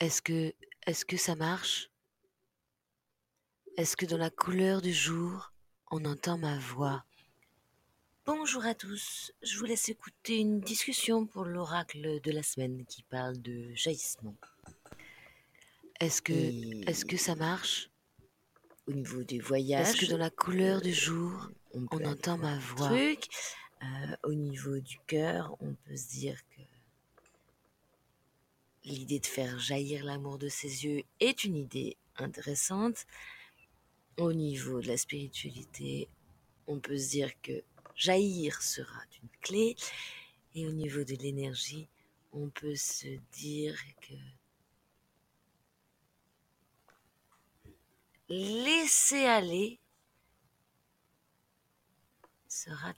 Est-ce que, est-ce que ça marche? Est-ce que dans la couleur du jour, on entend ma voix? Bonjour à tous, je vous laisse écouter une discussion pour l'oracle de la semaine qui parle de jaillissement. Est-ce que, Et est-ce que ça marche? au niveau du voyage, Est-ce que dans la couleur du jour, on, on entend ma voix? truc. Euh, au niveau du cœur, on peut se dire l'idée de faire jaillir l'amour de ses yeux est une idée intéressante. Au niveau de la spiritualité, on peut se dire que jaillir sera une clé. Et au niveau de l'énergie, on peut se dire que laisser aller sera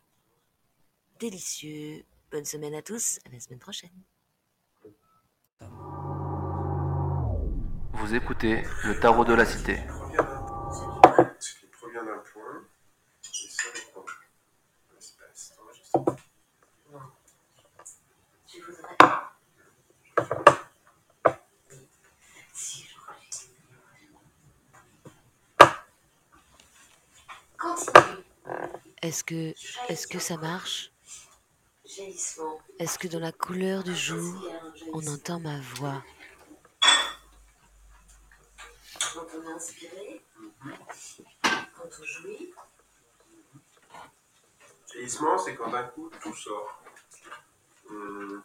délicieux. Bonne semaine à tous, à la semaine prochaine. Vous écoutez le tarot de la cité. Ce qui provient d'un point et sur le point. L'espace. T'enregistres Continue. Est-ce que, est-ce que ça marche? Est-ce que dans la couleur du jour, on entend ma voix Quand on est inspiré, quand on jouit, Jaillissement, c'est quand d'un coup tout sort. Hum.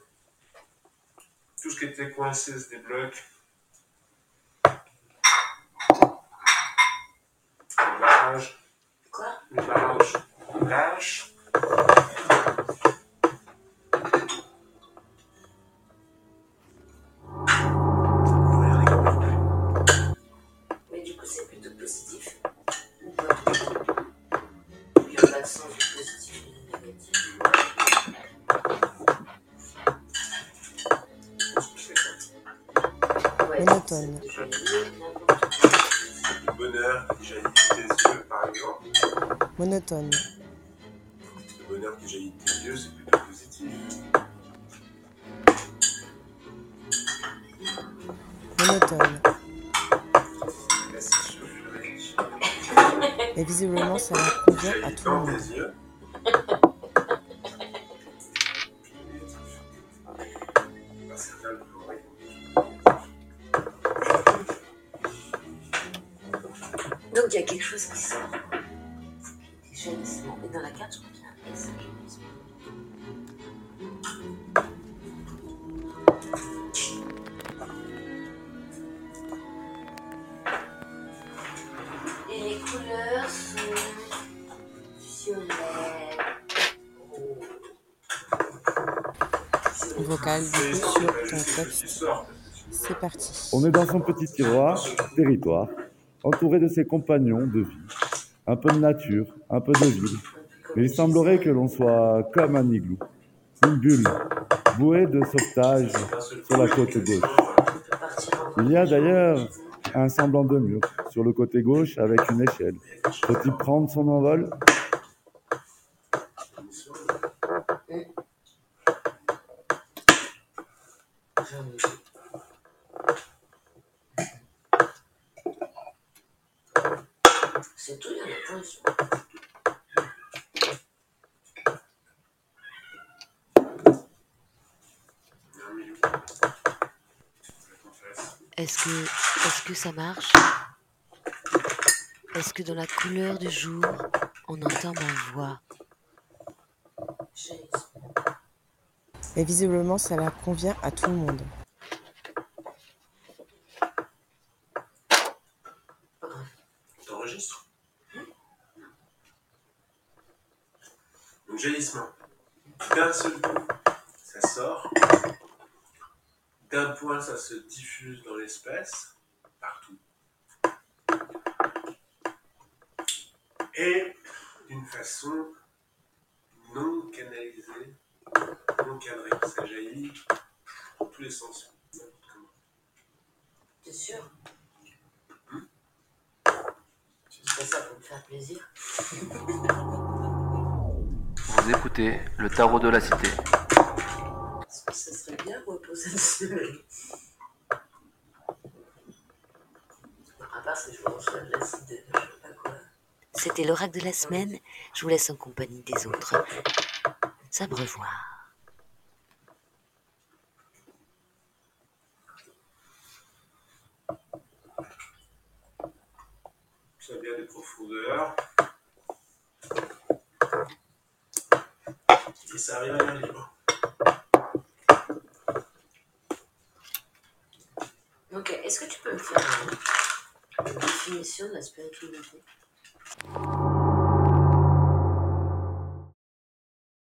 Tout ce qui était coincé se débloque. Du positif et du négatif. Ouais, Monotone. Le bonheur qui jaillit de tes yeux, par exemple. monotone, Le bonheur qui jaillit de tes yeux, c'est plutôt positif. monotone. Et visiblement, ça convient à tout le monde. Donc il y a quelque chose qui sort. Et dans la carte, je crois qu'il y a un S. Du coup, sur ton texte. C'est parti. On est dans son petit tiroir, territoire, entouré de ses compagnons de vie. Un peu de nature, un peu de ville. Mais il semblerait que l'on soit comme un igloo, une bulle, bouée de sauvetage sur la côte gauche. Il y a d'ailleurs un semblant de mur sur le côté gauche avec une échelle. Faut-il prendre son envol? C'est tout. Est-ce que, est-ce que ça marche? Est-ce que dans la couleur du jour, on entend ma voix Jaillissement. Et visiblement, ça la convient à tout le monde. T'enregistres Donc jaillissement. D'un seul coup, ça sort. D'un point, ça se diffuse dans l'espace, partout. Et d'une façon non canalisée, non cadrée. Ça jaillit dans tous les sens. n'importe comment. T'es sûr? Tu fais ça pour me faire plaisir? Vous écoutez le tarot de la cité. Est-ce que ça serait bien de reposer le soleil C'était l'oracle de la semaine. Je vous laisse en compagnie des autres. S'abreuvoir. Ça vient des profondeurs. Et ça arrive à l'air libre. Ok, est-ce que tu peux me faire une définition de la spiritualité?